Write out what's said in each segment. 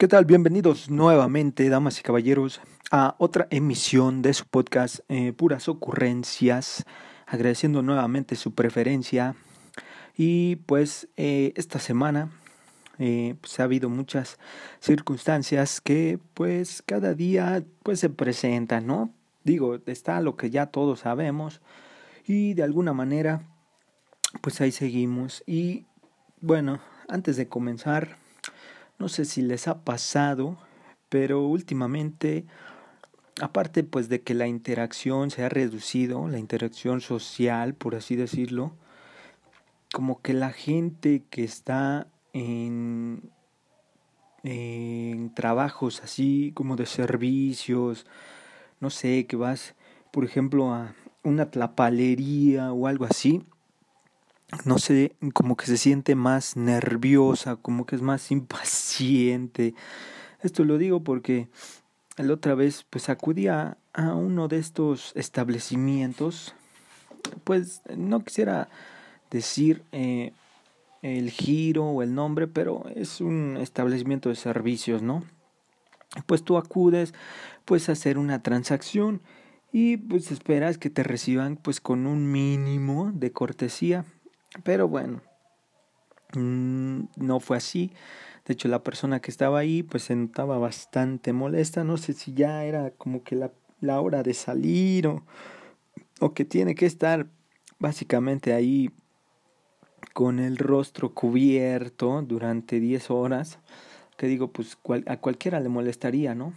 ¿Qué tal? Bienvenidos nuevamente, damas y caballeros, a otra emisión de su podcast eh, Puras Ocurrencias, agradeciendo nuevamente su preferencia. Y pues eh, esta semana eh, pues, ha habido muchas circunstancias que pues cada día pues se presentan, ¿no? Digo, está lo que ya todos sabemos y de alguna manera pues ahí seguimos. Y bueno, antes de comenzar no sé si les ha pasado, pero últimamente, aparte pues de que la interacción se ha reducido, la interacción social, por así decirlo, como que la gente que está en, en trabajos así como de servicios, no sé, que vas, por ejemplo, a una tlapalería o algo así, no sé, como que se siente más nerviosa, como que es más impaciente. Esto lo digo porque la otra vez pues acudí a, uno de estos establecimientos, pues no quisiera decir eh, el giro o el nombre, pero es un establecimiento de servicios, ¿no? Pues tú acudes pues a hacer una transacción y pues esperas que te reciban pues con un mínimo de cortesía pero bueno, mm, no fue así. De hecho, la persona que estaba ahí pues se notaba bastante molesta. No sé si ya era como que la, la hora de salir o, o que tiene que estar básicamente ahí con el rostro cubierto durante 10 horas. Que digo, pues a cualquiera le molestaría, ¿no?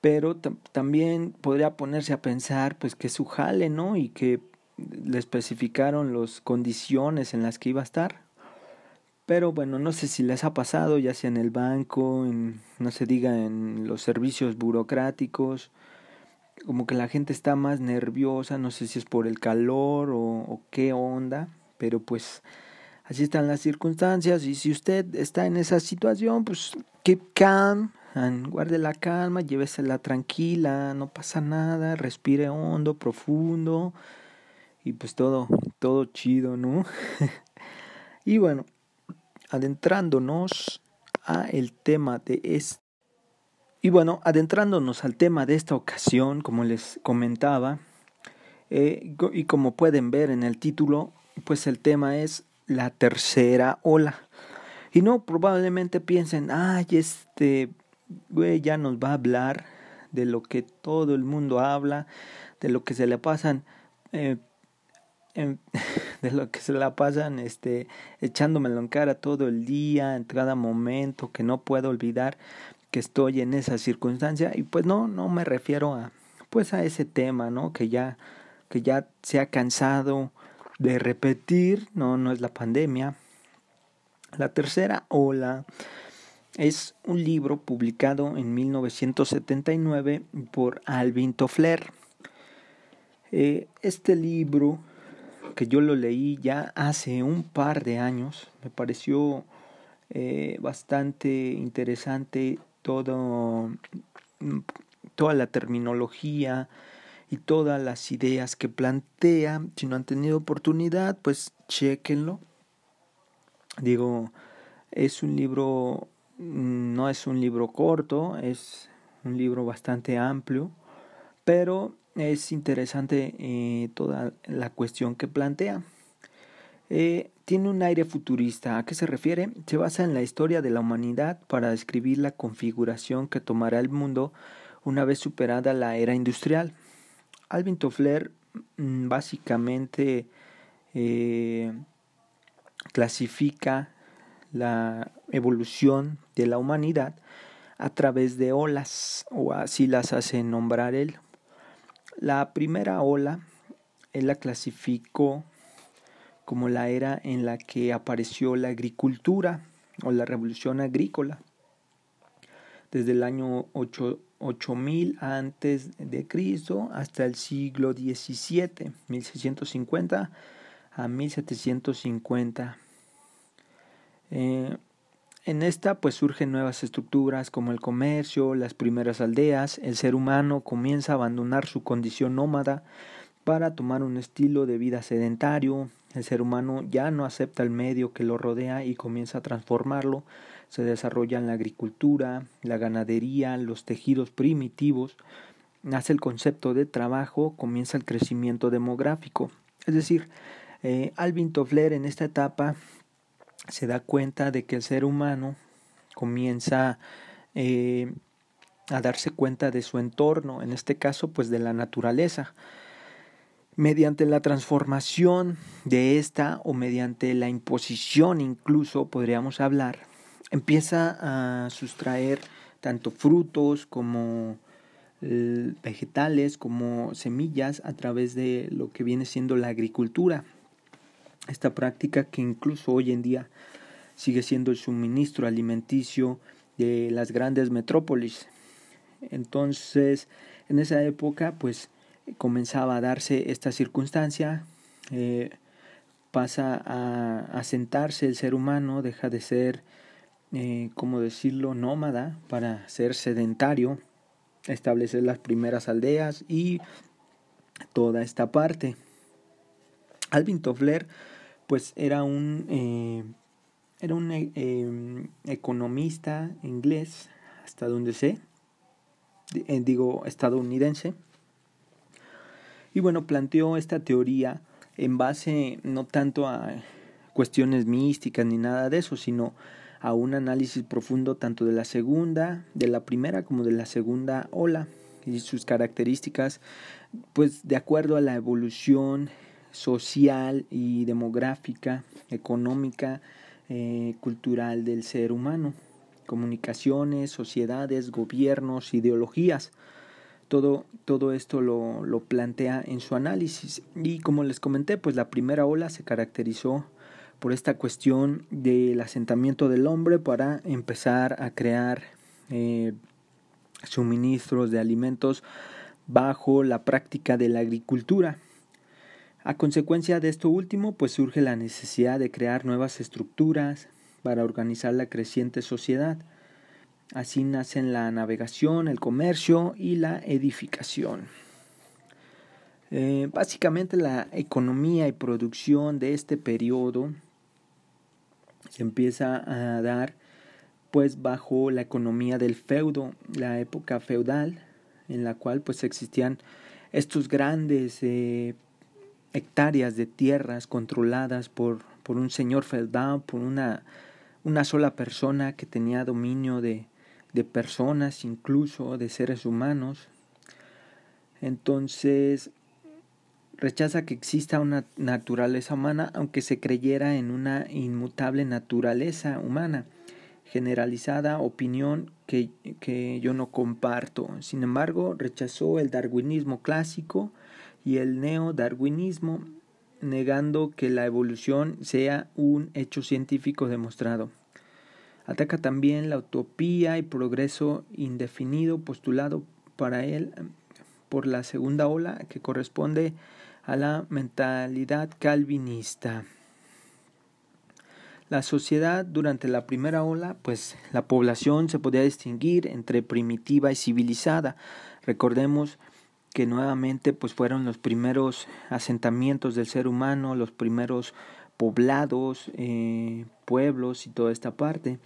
Pero también podría ponerse a pensar pues que su jale, ¿no? Y que le especificaron las condiciones en las que iba a estar. Pero bueno, no sé si les ha pasado, ya sea en el banco, no se diga en los servicios burocráticos, como que la gente está más nerviosa, no sé si es por el calor o, qué onda, pero pues así están las circunstancias y si usted está en esa situación, pues keep calm, guarde la calma, llévesela tranquila, no pasa nada, respire hondo, profundo y pues todo, todo chido, ¿no? y bueno, adentrándonos a el tema de este y bueno, adentrándonos al tema de esta ocasión, como les comentaba, eh, y como pueden ver en el título, pues el tema es la tercera ola. Y no, probablemente piensen, ay, este güey ya nos va a hablar de lo que todo el mundo habla, de lo que se le pasan eh, de lo que se la pasan este echándomelo en cara todo el día, en cada momento, que no puedo olvidar que estoy en esa circunstancia y pues no no me refiero a pues a ese tema, ¿no? Que ya que ya se ha cansado de repetir, no no es la pandemia. La tercera ola es un libro publicado en 1979 por Alvin Toffler. Eh, este libro que yo lo leí ya hace un par de años. Me pareció eh, bastante interesante todo, toda la terminología y todas las ideas que plantea. Si no han tenido oportunidad, pues chequenlo. Digo, es un libro, no es un libro corto, es un libro bastante amplio, pero es interesante eh, toda la cuestión que plantea. Eh, tiene un aire futurista. ¿A qué se refiere? Se basa en la historia de la humanidad para describir la configuración que tomará el mundo una vez superada la era industrial. Alvin Toffler mm, básicamente eh, clasifica la evolución de la humanidad a través de olas, o así las hace nombrar él. La primera ola él la clasificó como la era en la que apareció la agricultura o la revolución agrícola desde el año 8000 antes de Cristo hasta el siglo XVII, 1650 a 1750. En esta pues surgen nuevas estructuras como el comercio, las primeras aldeas, el ser humano comienza a abandonar su condición nómada para tomar un estilo de vida sedentario, el ser humano ya no acepta el medio que lo rodea y comienza a transformarlo, se desarrollan la agricultura, la ganadería, los tejidos primitivos, nace el concepto de trabajo, comienza el crecimiento demográfico. Es decir, eh, Alvin Toffler en esta etapa se da cuenta de que el ser humano comienza eh, a darse cuenta de su entorno, en este caso pues de la naturaleza. Mediante la transformación de esta o mediante la imposición incluso podríamos hablar, empieza a sustraer tanto frutos como vegetales como semillas a través de lo que viene siendo la agricultura. Esta práctica que incluso hoy en día sigue siendo el suministro alimenticio de las grandes metrópolis. Entonces, en esa época, pues comenzaba a darse esta circunstancia, eh, pasa a asentarse el ser humano, deja de ser, eh, como decirlo?, nómada para ser sedentario, establecer las primeras aldeas y toda esta parte. Alvin Toffler, pues era un, eh, era un economista inglés, hasta donde sé, eh, digo, estadounidense. Y bueno, planteó esta teoría en base no tanto a cuestiones místicas ni nada de eso, sino a un análisis profundo tanto de la segunda, de la primera como de la segunda ola y sus características, pues de acuerdo a la evolución social y demográfica, económica, eh, cultural del ser humano comunicaciones, sociedades, gobiernos, ideologías. Todo, todo esto lo, lo, plantea en su análisis. Y como les comenté, pues la primera ola se caracterizó por esta cuestión del asentamiento del hombre para empezar a crear eh, suministros de alimentos bajo la práctica de la agricultura. A consecuencia de esto último, pues surge la necesidad de crear nuevas estructuras, para organizar la creciente sociedad. Así nacen la navegación, el comercio y la edificación. Eh, básicamente la economía y producción de este periodo se empieza a dar pues bajo la economía del feudo, la época feudal, en la cual pues existían estos grandes eh, hectáreas de tierras controladas por, por un señor feudal, por una una sola persona que tenía dominio de, de personas, incluso de seres humanos. Entonces, rechaza que exista una naturaleza humana, aunque se creyera en una inmutable naturaleza humana, generalizada opinión que, que, yo no comparto. Sin embargo, rechazó el darwinismo clásico y el neodarwinismo negando que la evolución sea un hecho científico demostrado. Ataca también la utopía y progreso indefinido postulado para él por la segunda ola que corresponde a la mentalidad calvinista. La sociedad durante la primera ola, pues la población se podía distinguir entre primitiva y civilizada. Recordemos que nuevamente pues fueron los primeros asentamientos del ser humano, los primeros poblados, eh, pueblos y toda esta parte.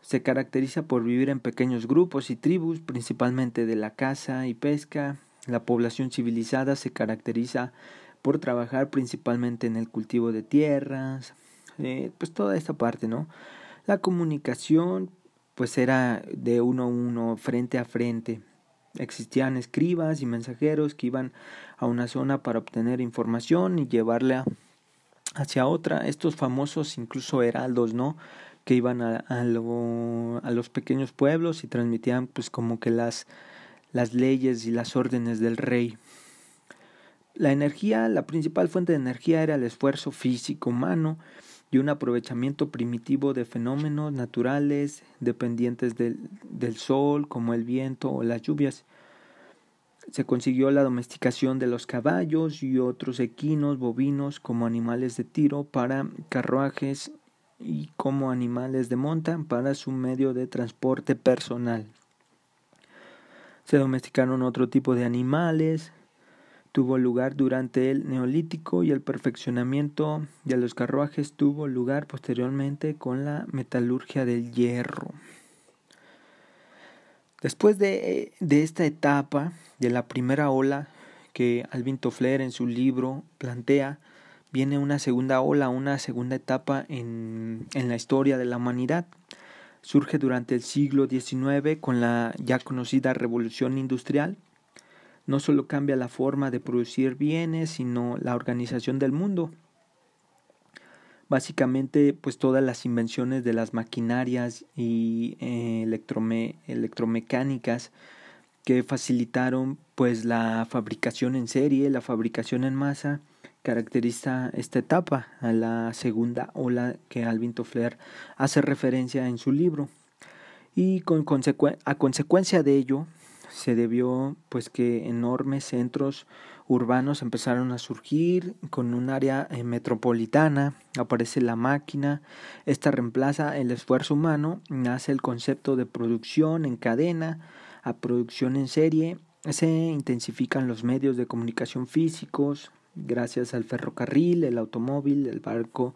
Se caracteriza por vivir en pequeños grupos y tribus, principalmente de la caza y pesca. La población civilizada se caracteriza por trabajar principalmente en el cultivo de tierras, eh, pues toda esta parte, ¿no? La comunicación, pues era de uno a uno, frente a frente. Existían escribas y mensajeros que iban a una zona para obtener información y llevarla hacia otra. Estos famosos incluso heraldos, ¿no? Que iban a, a, a los pequeños pueblos y transmitían pues como que las, las leyes y las órdenes del rey. La energía, la principal fuente de energía era el esfuerzo físico humano y un aprovechamiento primitivo de fenómenos naturales dependientes del, del sol, como el viento o las lluvias. Se consiguió la domesticación de los caballos y otros equinos bovinos como animales de tiro para carruajes y como animales de monta para su medio de transporte personal. Se domesticaron otro tipo de animales, tuvo lugar durante el Neolítico y el perfeccionamiento de los carruajes tuvo lugar posteriormente con la metalurgia del hierro. Después de, de esta etapa de la primera ola que Alvin Toffler en su libro plantea, viene una segunda ola, una segunda etapa en, en la historia de la humanidad. Surge durante el siglo XIX con la ya conocida revolución industrial no solo cambia la forma de producir bienes, sino la organización del mundo. Básicamente, pues todas las invenciones de las maquinarias y eh, electromecánicas que facilitaron pues la fabricación en serie, la fabricación en masa, caracteriza esta etapa, a la segunda ola que Alvin Toffler hace referencia en su libro. Y con a consecuencia de ello, se debió pues que enormes centros urbanos empezaron a surgir con un área eh, metropolitana, aparece la máquina, esta reemplaza el esfuerzo humano, nace el concepto de producción en cadena a producción en serie, se intensifican los medios de comunicación físicos gracias al ferrocarril, el automóvil, el barco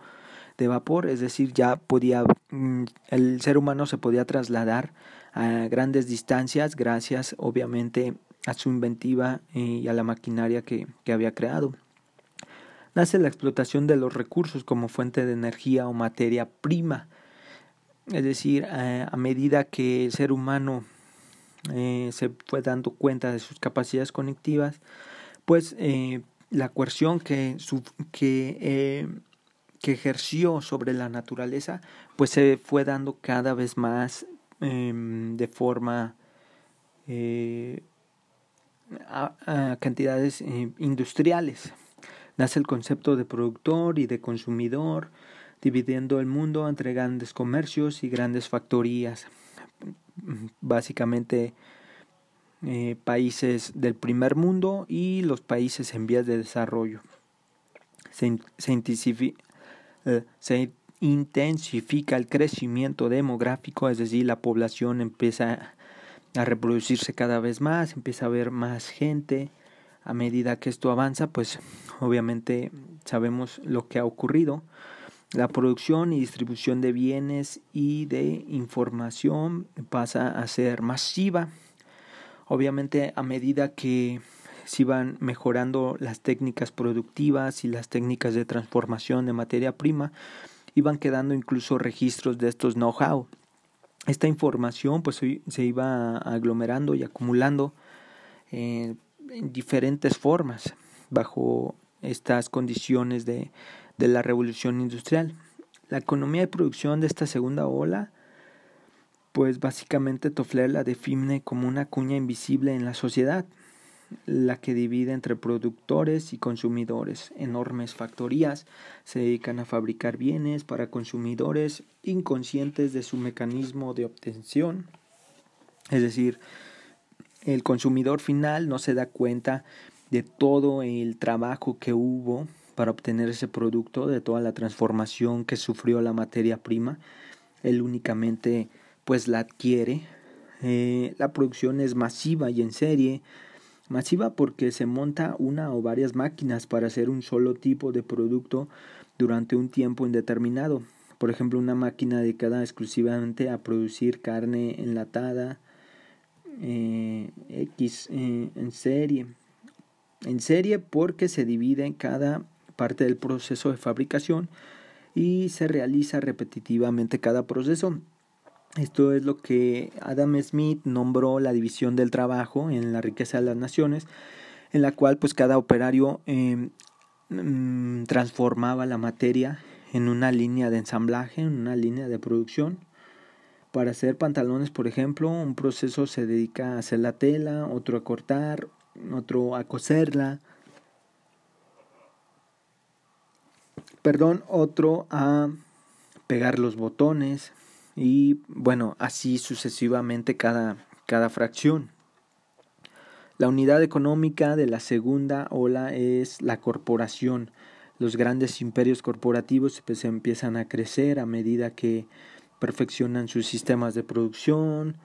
de vapor, es decir, ya podía mm, el ser humano se podía trasladar a grandes distancias gracias obviamente a su inventiva y a la maquinaria que, había creado. Nace la explotación de los recursos como fuente de energía o materia prima, es decir, a medida que el ser humano eh, se fue dando cuenta de sus capacidades conectivas, pues eh, la coerción que, su, que, eh, que ejerció sobre la naturaleza, pues se fue dando cada vez más Em, de forma eh, a, cantidades eh, industriales. Nace el concepto de productor y de consumidor, dividiendo el mundo entre grandes comercios y grandes factorías. Básicamente eh, países del primer mundo y los países en vías de desarrollo. Se, se, se intensifica el crecimiento demográfico, es decir, la población empieza a reproducirse cada vez más, empieza a haber más gente. A medida que esto avanza, pues obviamente sabemos lo que ha ocurrido. La producción y distribución de bienes y de información pasa a ser masiva. Obviamente a medida que se van mejorando las técnicas productivas y las técnicas de transformación de materia prima, iban quedando incluso registros de estos know-how. Esta información pues se iba aglomerando y acumulando en diferentes formas bajo estas condiciones de, de la revolución industrial. La economía de producción de esta segunda ola pues básicamente Toffler la define como una cuña invisible en la sociedad, la que divide entre productores y consumidores. Enormes factorías se dedican a fabricar bienes para consumidores inconscientes de su mecanismo de obtención. Es decir, el consumidor final no se da cuenta de todo el trabajo que hubo para obtener ese producto, de toda la transformación que sufrió la materia prima. Él únicamente pues la adquiere. Eh, la producción es masiva y en serie Masiva porque se monta una o varias máquinas para hacer un solo tipo de producto durante un tiempo indeterminado. Por ejemplo, una máquina dedicada exclusivamente a producir carne enlatada eh, X eh, en serie. En serie porque se divide en cada parte del proceso de fabricación y se realiza repetitivamente cada proceso esto es lo que Adam Smith nombró la división del trabajo en la riqueza de las naciones, en la cual pues cada operario em, mm, transformaba la materia en una línea de ensamblaje, en una línea de producción. Para hacer pantalones, por ejemplo, un proceso se dedica a hacer la tela, otro a cortar, otro a coserla, perdón, otro a pegar los botones, y bueno, así sucesivamente cada, cada fracción. La unidad económica de la segunda ola es la corporación. Los grandes imperios corporativos pues, empiezan a crecer a medida que perfeccionan sus sistemas de producción,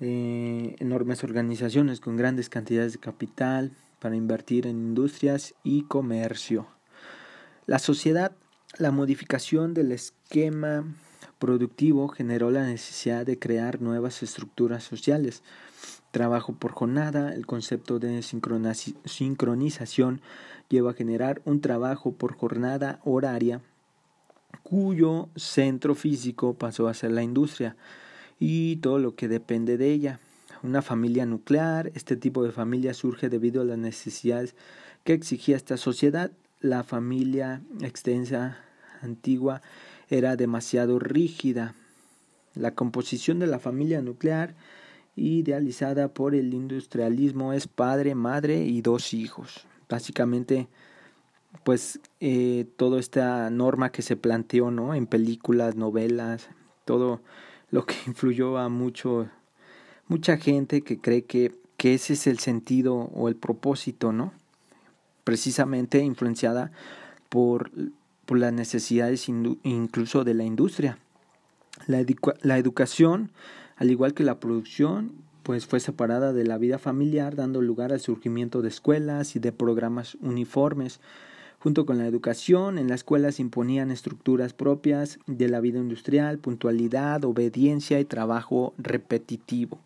eh, enormes organizaciones con grandes cantidades de capital para invertir en industrias y comercio. La sociedad, la modificación del esquema productivo generó la necesidad de crear nuevas estructuras sociales. Trabajo por jornada, el concepto de sincronización lleva a generar un trabajo por jornada horaria cuyo centro físico pasó a ser la industria y todo lo que depende de ella. Una familia nuclear, este tipo de familia surge debido a las necesidades que exigía esta sociedad. La familia extensa antigua era demasiado rígida. La composición de la familia nuclear idealizada por el industrialismo es padre, madre y dos hijos. Básicamente pues eh, toda esta norma que se planteó ¿no? en películas, novelas, todo lo que influyó a mucho, mucha gente que cree que, que ese es el sentido o el propósito, ¿no? precisamente influenciada por, por las necesidades incluso de la industria. La, la educación, al igual que la producción, pues fue separada de la vida familiar, dando lugar al surgimiento de escuelas y de programas uniformes Junto con la educación, en la escuela se imponían estructuras propias de la vida industrial, puntualidad, obediencia y trabajo repetitivo.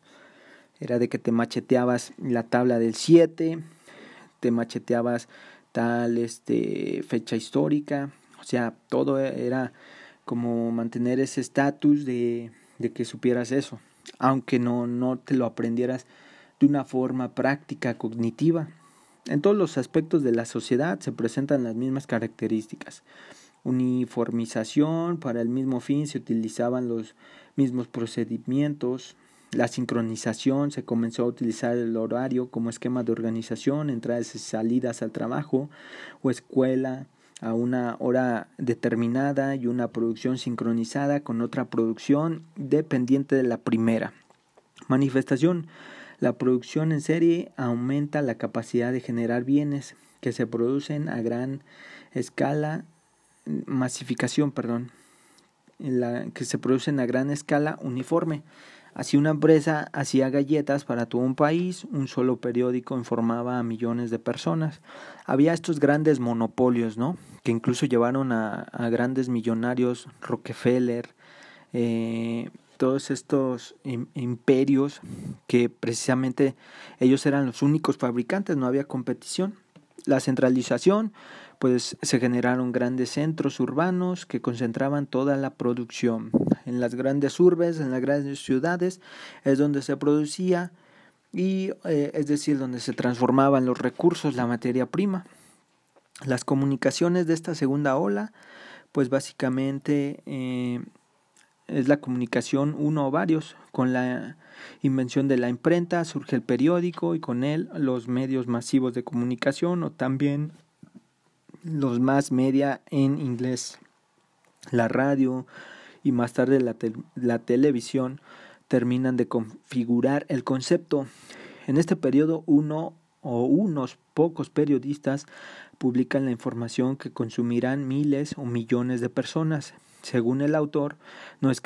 Era de que te macheteabas la tabla del 7, te macheteabas tal este, fecha histórica, sea, todo era como mantener ese estatus de, de que supieras eso, aunque no, no te lo aprendieras de una forma práctica, cognitiva. En todos los aspectos de la sociedad se presentan las mismas características. Uniformización, para el mismo fin se utilizaban los mismos procedimientos. La sincronización, se comenzó a utilizar el horario como esquema de organización, entradas y salidas al trabajo o escuela a una hora determinada y una producción sincronizada con otra producción dependiente de la primera. Manifestación la producción en serie aumenta la capacidad de generar bienes que se producen a gran escala, masificación, perdón, la, que se producen a gran escala uniforme. Así una empresa hacía galletas para todo un país, un solo periódico informaba a millones de personas. Había estos grandes monopolios, ¿no? Que incluso llevaron a, grandes millonarios, Rockefeller, eh, todos estos imperios que precisamente ellos eran los únicos fabricantes, no había competición. La centralización, pues se generaron grandes centros urbanos que concentraban toda la producción. En las grandes urbes, en las grandes ciudades, es donde se producía y eh, es decir, donde se transformaban los recursos, la materia prima. Las comunicaciones de esta segunda ola, pues básicamente eh, es la comunicación uno o varios. Con la invención de la imprenta surge el periódico y con él los medios masivos de comunicación o también los más media en inglés. La radio y más tarde la, la televisión terminan de configurar el concepto. En este periodo uno o unos pocos periodistas publican la información que consumirán miles o millones de personas. Según el autor, no es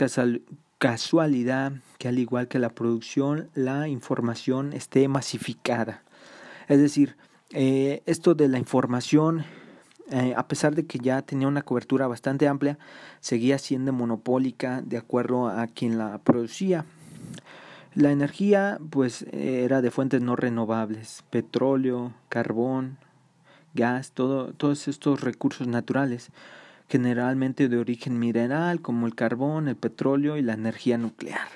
casualidad que al igual que la producción, la información esté masificada. Es decir, eh, esto de la información, eh, a pesar de que ya tenía una cobertura bastante amplia, seguía siendo monopólica de acuerdo a quien la producía. La energía, pues, era de fuentes no renovables, petróleo, carbón, gas, todo, todos estos recursos naturales generalmente de origen mineral como el carbón, el petróleo y la energía nuclear.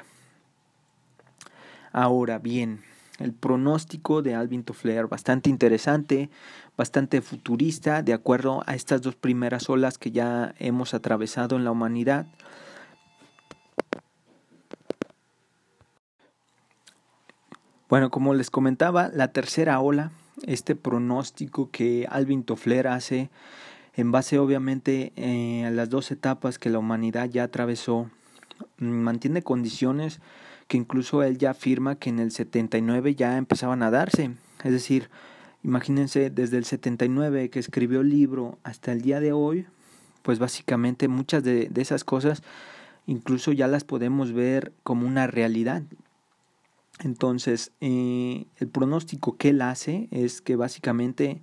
Ahora bien, el pronóstico de Alvin Toffler, bastante interesante, bastante futurista, de acuerdo a estas dos primeras olas que ya hemos atravesado en la humanidad. Bueno, como les comentaba, la tercera ola, este pronóstico que Alvin Toffler hace en base obviamente eh, a las dos etapas que la humanidad ya atravesó, mm, mantiene condiciones que incluso él ya afirma que en el 79 ya empezaban a darse. Es decir, imagínense desde el 79 que escribió el libro hasta el día de hoy, pues básicamente muchas de, esas cosas incluso ya las podemos ver como una realidad. Entonces, eh, el pronóstico que él hace es que básicamente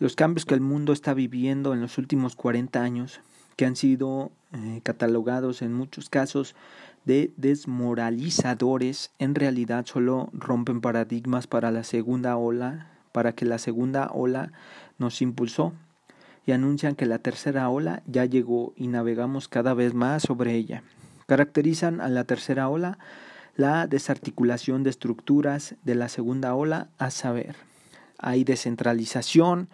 los cambios que el mundo está viviendo en los últimos 40 años, que han sido eh, catalogados en muchos casos de desmoralizadores, en realidad solo rompen paradigmas para la segunda ola, para que la segunda ola nos impulsó y anuncian que la tercera ola ya llegó y navegamos cada vez más sobre ella. Caracterizan a la tercera ola la desarticulación de estructuras de la segunda ola, a saber, hay descentralización,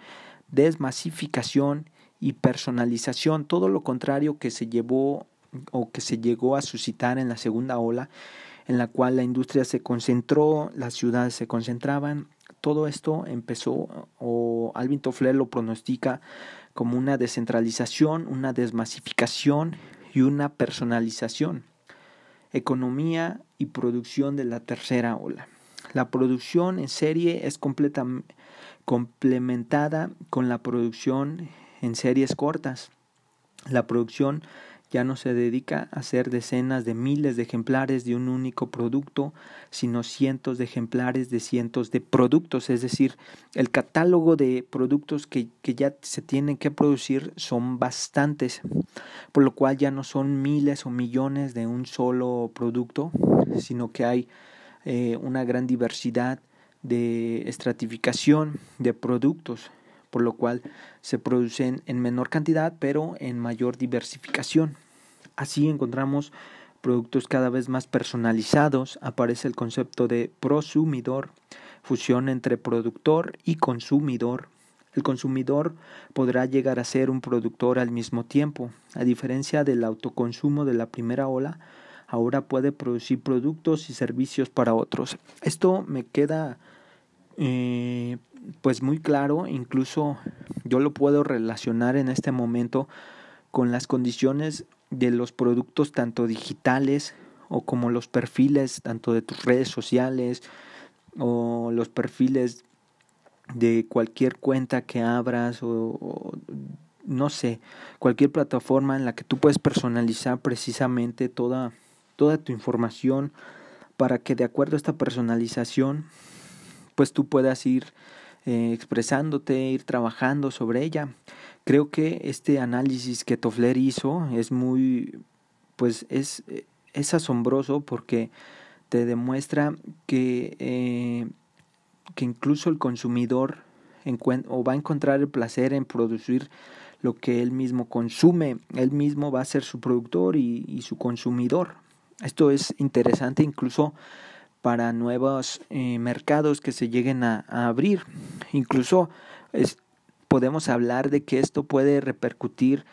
desmasificación y personalización, todo lo contrario que se llevó o que se llegó a suscitar en la segunda ola, en la cual la industria se concentró, las ciudades se concentraban, todo esto empezó, o Alvin Toffler lo pronostica como una descentralización, una desmasificación y una personalización economía y producción de la tercera ola. La producción en serie es complementada con la producción en series cortas. La producción ya no se dedica a hacer decenas de miles de ejemplares de un único producto, sino cientos de ejemplares de cientos de productos. Es decir, el catálogo de productos que, que ya se tienen que producir son bastantes, por lo cual ya no son miles o millones de un solo producto, sino que hay eh, una gran diversidad de estratificación de productos por lo cual se producen en menor cantidad pero en mayor diversificación. Así encontramos productos cada vez más personalizados, aparece el concepto de prosumidor, fusión entre productor y consumidor. El consumidor podrá llegar a ser un productor al mismo tiempo. A diferencia del autoconsumo de la primera ola, ahora puede producir productos y servicios para otros. Esto me queda eh, pues muy claro, incluso yo lo puedo relacionar en este momento con las condiciones de los productos tanto digitales o como los perfiles tanto de tus redes sociales o los perfiles de cualquier cuenta que abras o, no sé, cualquier plataforma en la que tú puedes personalizar precisamente toda, toda tu información para que de acuerdo a esta personalización pues tú puedas ir eh, expresándote, ir trabajando sobre ella. Creo que este análisis que Toffler hizo es muy, pues es, es asombroso porque te demuestra que, eh, que incluso el consumidor o va a encontrar el placer en producir lo que él mismo consume, él mismo va a ser su productor y, y su consumidor. Esto es interesante incluso para nuevos eh, mercados que se lleguen a, abrir. Incluso podemos hablar de que esto puede repercutir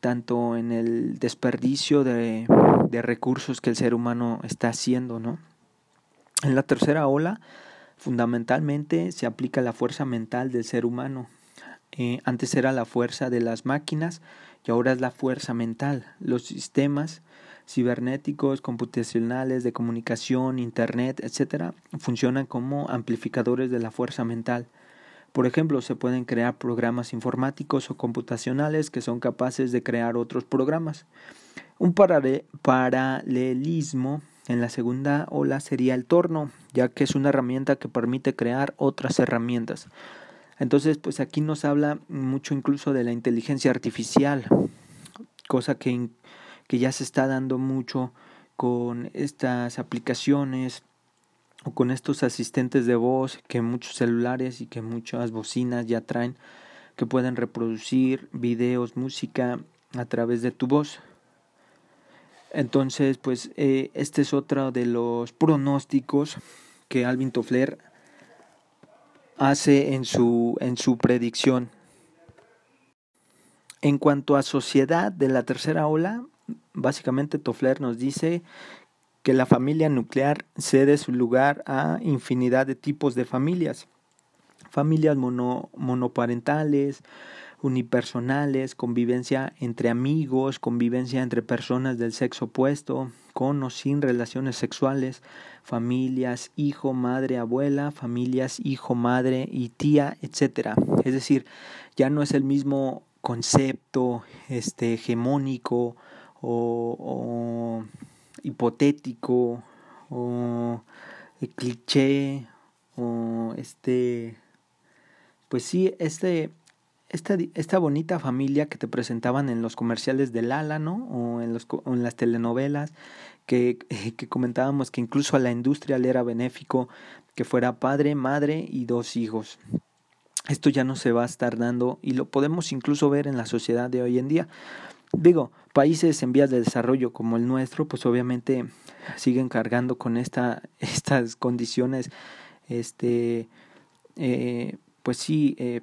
tanto en el desperdicio de, recursos que el ser humano está haciendo, ¿no? En la tercera ola, fundamentalmente se aplica la fuerza mental del ser humano. Eh, antes era la fuerza de las máquinas y ahora es la fuerza mental. Los sistemas cibernéticos, computacionales, de comunicación, Internet, etc., funcionan como amplificadores de la fuerza mental. Por ejemplo, se pueden crear programas informáticos o computacionales que son capaces de crear otros programas. Un paralelismo en la segunda ola sería el torno, ya que es una herramienta que permite crear otras herramientas. Entonces, pues aquí nos habla mucho incluso de la inteligencia artificial, cosa que que ya se está dando mucho con estas aplicaciones o con estos asistentes de voz que muchos celulares y que muchas bocinas ya traen que pueden reproducir videos, música a través de tu voz. Entonces, pues eh, este es otro de los pronósticos que Alvin Toffler hace en su, en su predicción. En cuanto a sociedad de la tercera ola, básicamente Toffler nos dice que la familia nuclear cede su lugar a infinidad de tipos de familias. Familias mono, monoparentales, unipersonales, convivencia entre amigos, convivencia entre personas del sexo opuesto, con o sin relaciones sexuales, familias hijo, madre, abuela, familias hijo, madre y tía, etcétera. Es decir, ya no es el mismo concepto este hegemónico o, hipotético o el cliché o este pues sí este esta, esta bonita familia que te presentaban en los comerciales del Ala, ¿no? O en, los, o en las telenovelas, que, que comentábamos que incluso a la industria le era benéfico que fuera padre, madre y dos hijos. Esto ya no se va a estar dando y lo podemos incluso ver en la sociedad de hoy en día. Digo, países en vías de desarrollo como el nuestro, pues obviamente siguen cargando con esta, estas condiciones, este, eh, pues sí, eh,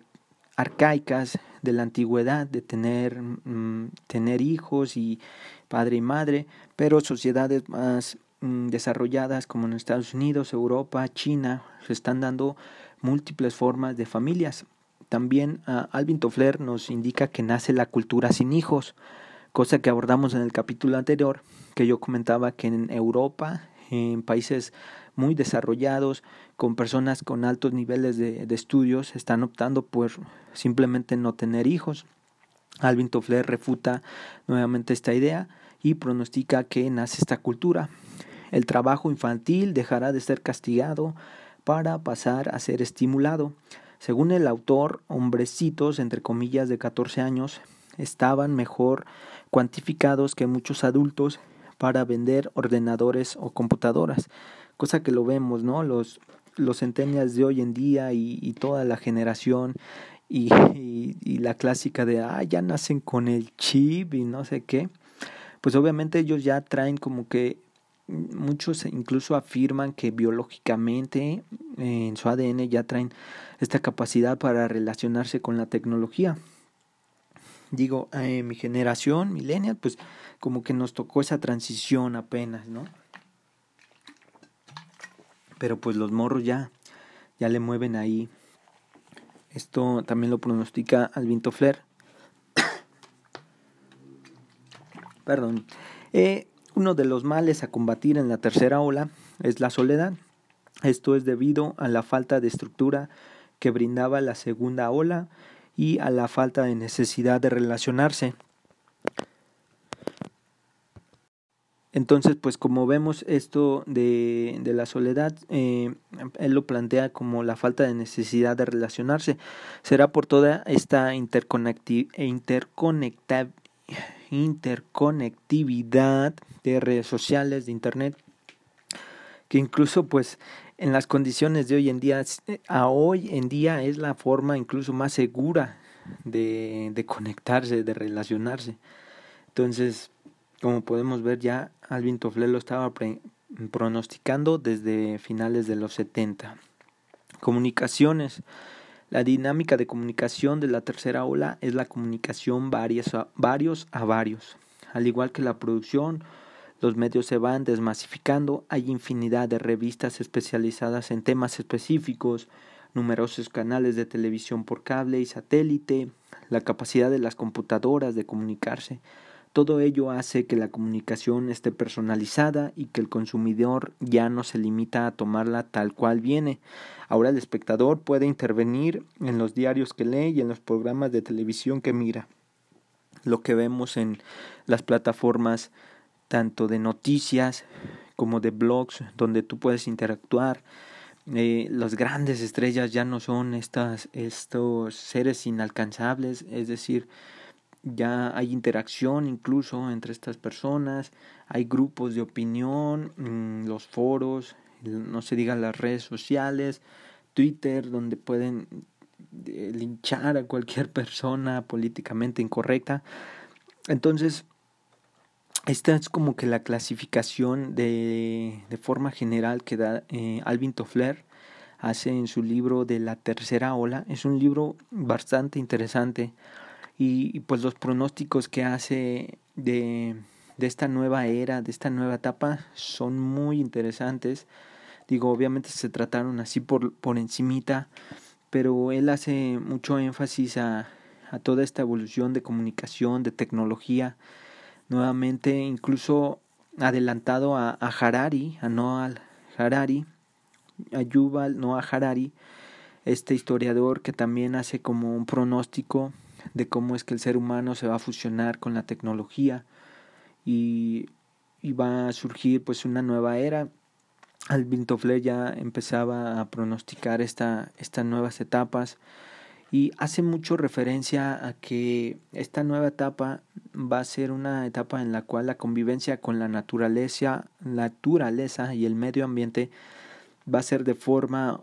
arcaicas de la antigüedad, de tener, mm, tener hijos y padre y madre, pero sociedades más mm, desarrolladas como en Estados Unidos, Europa, China, se están dando múltiples formas de familias. También uh, Alvin Toffler nos indica que nace la cultura sin hijos, cosa que abordamos en el capítulo anterior, que yo comentaba que en Europa, en países muy desarrollados, con personas con altos niveles de, de estudios, están optando por simplemente no tener hijos. Alvin Toffler refuta nuevamente esta idea y pronostica que nace esta cultura. El trabajo infantil dejará de ser castigado para pasar a ser estimulado. Según el autor, hombrecitos, entre comillas, de 14 años, estaban mejor cuantificados que muchos adultos para vender ordenadores o computadoras, cosa que lo vemos, ¿no? Los, los centenias de hoy en día y, toda la generación y, y, la clásica de, ah, ya nacen con el chip y no sé qué, pues obviamente ellos ya traen como que muchos incluso afirman que biológicamente en su ADN ya traen esta capacidad para relacionarse con la tecnología. Digo, eh, mi generación, millennial, pues como que nos tocó esa transición apenas, ¿no? Pero pues los morros ya, ya le mueven ahí. Esto también lo pronostica Alvin Flair. Perdón. Eh, uno de los males a combatir en la tercera ola es la soledad. Esto es debido a la falta de estructura que brindaba la segunda ola y a la falta de necesidad de relacionarse. Entonces, pues como vemos esto de, de la soledad, eh, él lo plantea como la falta de necesidad de relacionarse. Será por toda esta interconectividad de redes sociales, de Internet, que incluso pues en las condiciones de hoy en día, a hoy en día es la forma incluso más segura de, de conectarse, de relacionarse. Entonces, como podemos ver ya, Alvin Toffler lo estaba pronosticando desde finales de los 70. Comunicaciones. La dinámica de comunicación de la tercera ola es la comunicación varios a, varios a varios. Al igual que la producción, los medios se van desmasificando, hay infinidad de revistas especializadas en temas específicos, numerosos canales de televisión por cable y satélite, la capacidad de las computadoras de comunicarse, todo ello hace que la comunicación esté personalizada y que el consumidor ya no se limita a tomarla tal cual viene. Ahora el espectador puede intervenir en los diarios que lee y en los programas de televisión que mira. Lo que vemos en las plataformas tanto de noticias como de blogs donde tú puedes interactuar. Eh, las grandes estrellas ya no son estos seres inalcanzables, es decir, ya hay interacción incluso entre estas personas, hay grupos de opinión, mm, los foros, no se digan las redes sociales, Twitter, donde pueden eh, linchar a cualquier persona políticamente incorrecta. Entonces, esta es como que la clasificación de, de forma general que da eh, Alvin Toffler hace en su libro de la tercera ola. Es un libro bastante interesante y, pues los pronósticos que hace de, de esta nueva era, de esta nueva etapa, son muy interesantes. Digo, obviamente se trataron así por, por encimita, pero él hace mucho énfasis a, a toda esta evolución de comunicación, de tecnología, nuevamente incluso adelantado a, a Harari, a Noah Harari, a Yuval Noah Harari, este historiador que también hace como un pronóstico de cómo es que el ser humano se va a fusionar con la tecnología y, va a surgir pues una nueva era. Alvin Toffler ya empezaba a pronosticar esta, estas nuevas etapas y hace mucho referencia a que esta nueva etapa va a ser una etapa en la cual la convivencia con la naturaleza, naturaleza y el medio ambiente va a ser de forma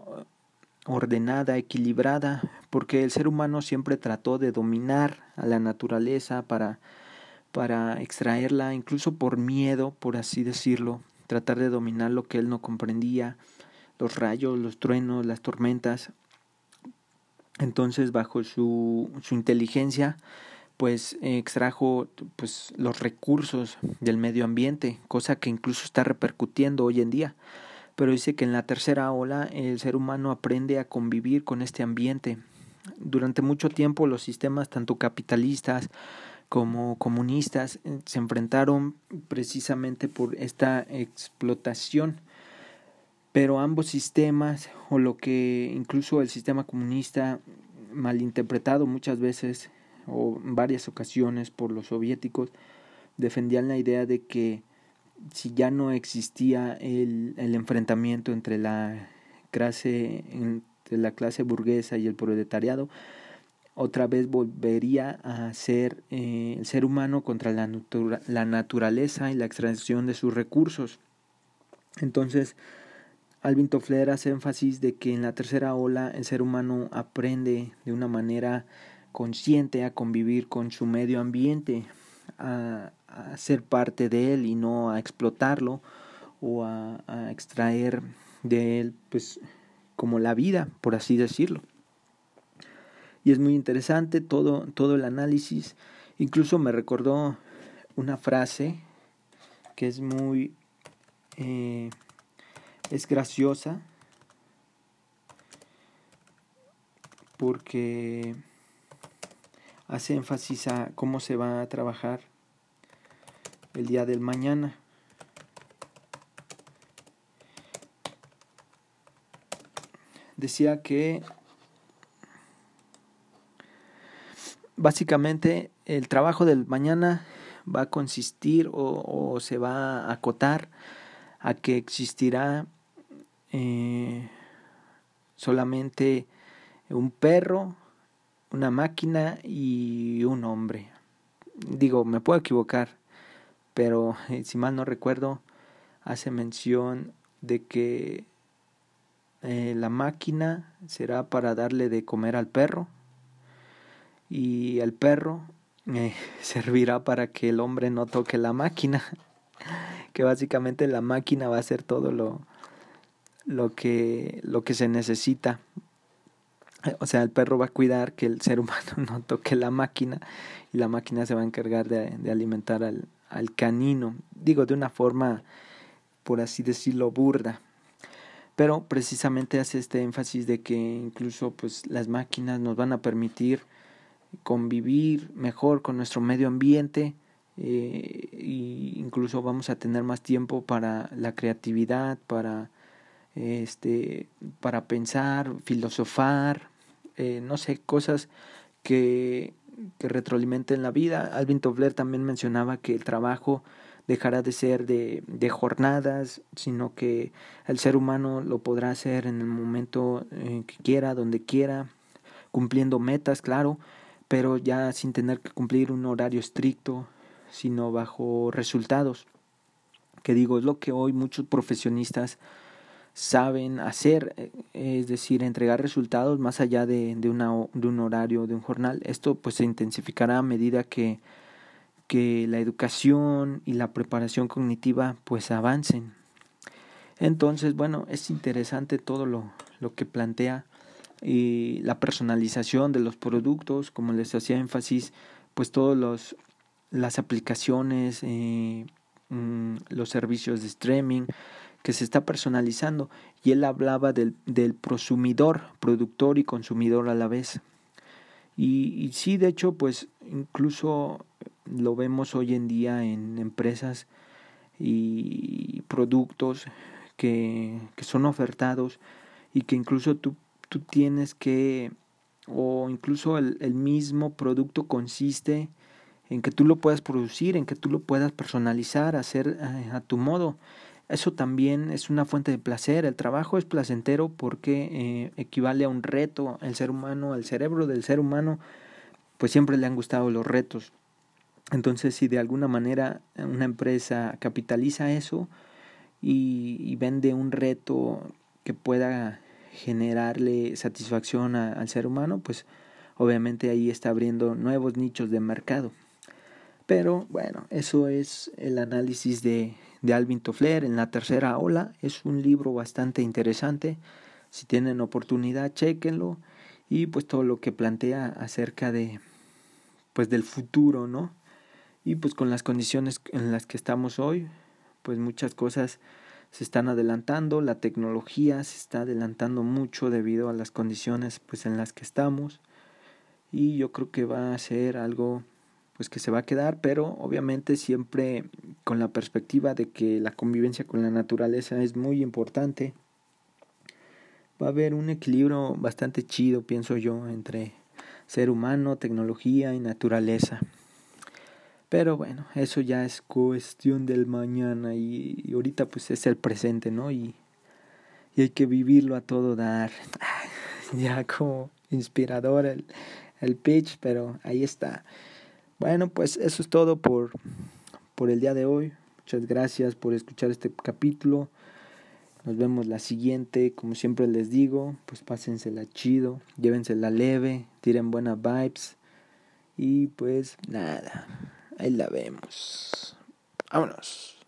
ordenada, equilibrada, porque el ser humano siempre trató de dominar a la naturaleza para, para extraerla, incluso por miedo, por así decirlo, tratar de dominar lo que él no comprendía, los rayos, los truenos, las tormentas. Entonces, bajo su, su inteligencia, pues extrajo pues los recursos del medio ambiente, cosa que incluso está repercutiendo hoy en día. Pero dice que en la tercera ola el ser humano aprende a convivir con este ambiente. Durante mucho tiempo los sistemas tanto capitalistas como comunistas eh, se enfrentaron precisamente por esta explotación. Pero ambos sistemas, o lo que incluso el sistema comunista malinterpretado muchas veces o en varias ocasiones por los soviéticos, defendían la idea de que si ya no existía el, el enfrentamiento entre la clase entre la clase burguesa y el proletariado, otra vez volvería a ser eh, el ser humano contra la, la naturaleza y la extracción de sus recursos. Entonces, Alvin Toffler hace énfasis de que en la tercera ola el ser humano aprende de una manera consciente a convivir con su medio ambiente, a, a ser parte de él y no a explotarlo o a, a extraer de él pues como la vida, por así decirlo y es muy interesante todo, todo el análisis. Incluso me recordó una frase que es muy, eh, es graciosa porque hace énfasis a cómo se va a trabajar el día del mañana. Decía que básicamente el trabajo del mañana va a consistir o, se va a acotar a que existirá eh, solamente un perro, una máquina y un hombre. Digo, me puedo equivocar, pero eh, si mal no recuerdo, hace mención de que eh, la máquina será para darle de comer al perro y el perro eh, servirá para que el hombre no toque la máquina, que básicamente la máquina va a hacer todo lo, lo, que, lo que se necesita. O sea, el perro va a cuidar que el ser humano no toque la máquina y la máquina se va a encargar de, de alimentar al, al canino. Digo, de una forma, por así decirlo, burda pero precisamente hace este énfasis de que incluso pues las máquinas nos van a permitir convivir mejor con nuestro medio ambiente e incluso vamos a tener más tiempo para la creatividad, para este para pensar, filosofar, eh, no sé, cosas que, que retroalimenten la vida. Alvin Tobler también mencionaba que el trabajo dejará de ser de, de jornadas, sino que el ser humano lo podrá hacer en el momento eh, que quiera, donde quiera, cumpliendo metas, claro, pero ya sin tener que cumplir un horario estricto, sino bajo resultados. Que digo, es lo que hoy muchos profesionistas saben hacer, eh, es decir, entregar resultados más allá de, de, una, de un horario, de un jornal. Esto pues se intensificará a medida que, que la educación y la preparación cognitiva pues avancen. Entonces, bueno, es interesante todo lo, lo que plantea y la personalización de los productos, como les hacía énfasis, pues todos los las aplicaciones, eh, mm, los servicios de streaming que se está personalizando y él hablaba del, del prosumidor, productor y consumidor a la vez. Y, sí, de hecho, pues incluso lo vemos hoy en día en empresas y productos que, que son ofertados y que incluso tú tú tienes que, o incluso el, el mismo producto consiste en que tú lo puedas producir, en que tú lo puedas personalizar, hacer eh, a tu modo. Eso también es una fuente de placer. El trabajo es placentero porque eh, equivale a un reto. El ser humano, al cerebro del ser humano, pues siempre le han gustado los retos. Entonces, si de alguna manera una empresa capitaliza eso y, vende un reto que pueda generarle satisfacción al ser humano, pues obviamente ahí está abriendo nuevos nichos de mercado. Pero bueno, eso es el análisis de, de Alvin Toffler en la tercera ola. Es un libro bastante interesante. Si tienen oportunidad, chequenlo. Y pues todo lo que plantea acerca de pues del futuro, ¿no? Y pues con las condiciones en las que estamos hoy, pues muchas cosas se están adelantando, la tecnología se está adelantando mucho debido a las condiciones pues en las que estamos y yo creo que va a ser algo pues que se va a quedar, pero obviamente siempre con la perspectiva de que la convivencia con la naturaleza es muy importante. Va a haber un equilibrio bastante chido, pienso yo, entre ser humano, tecnología y naturaleza. Pero bueno, eso ya es cuestión del mañana y, ahorita pues es el presente, ¿no? Y, y hay que vivirlo a todo dar. ya como inspirador el, el pitch, pero ahí está. Bueno, pues eso es todo por, por el día de hoy. Muchas gracias por escuchar este capítulo. Nos vemos la siguiente. Como siempre les digo, pues pásensela chido, llévensela leve, tiren buenas vibes. Y pues nada, ahí la vemos. Vámonos.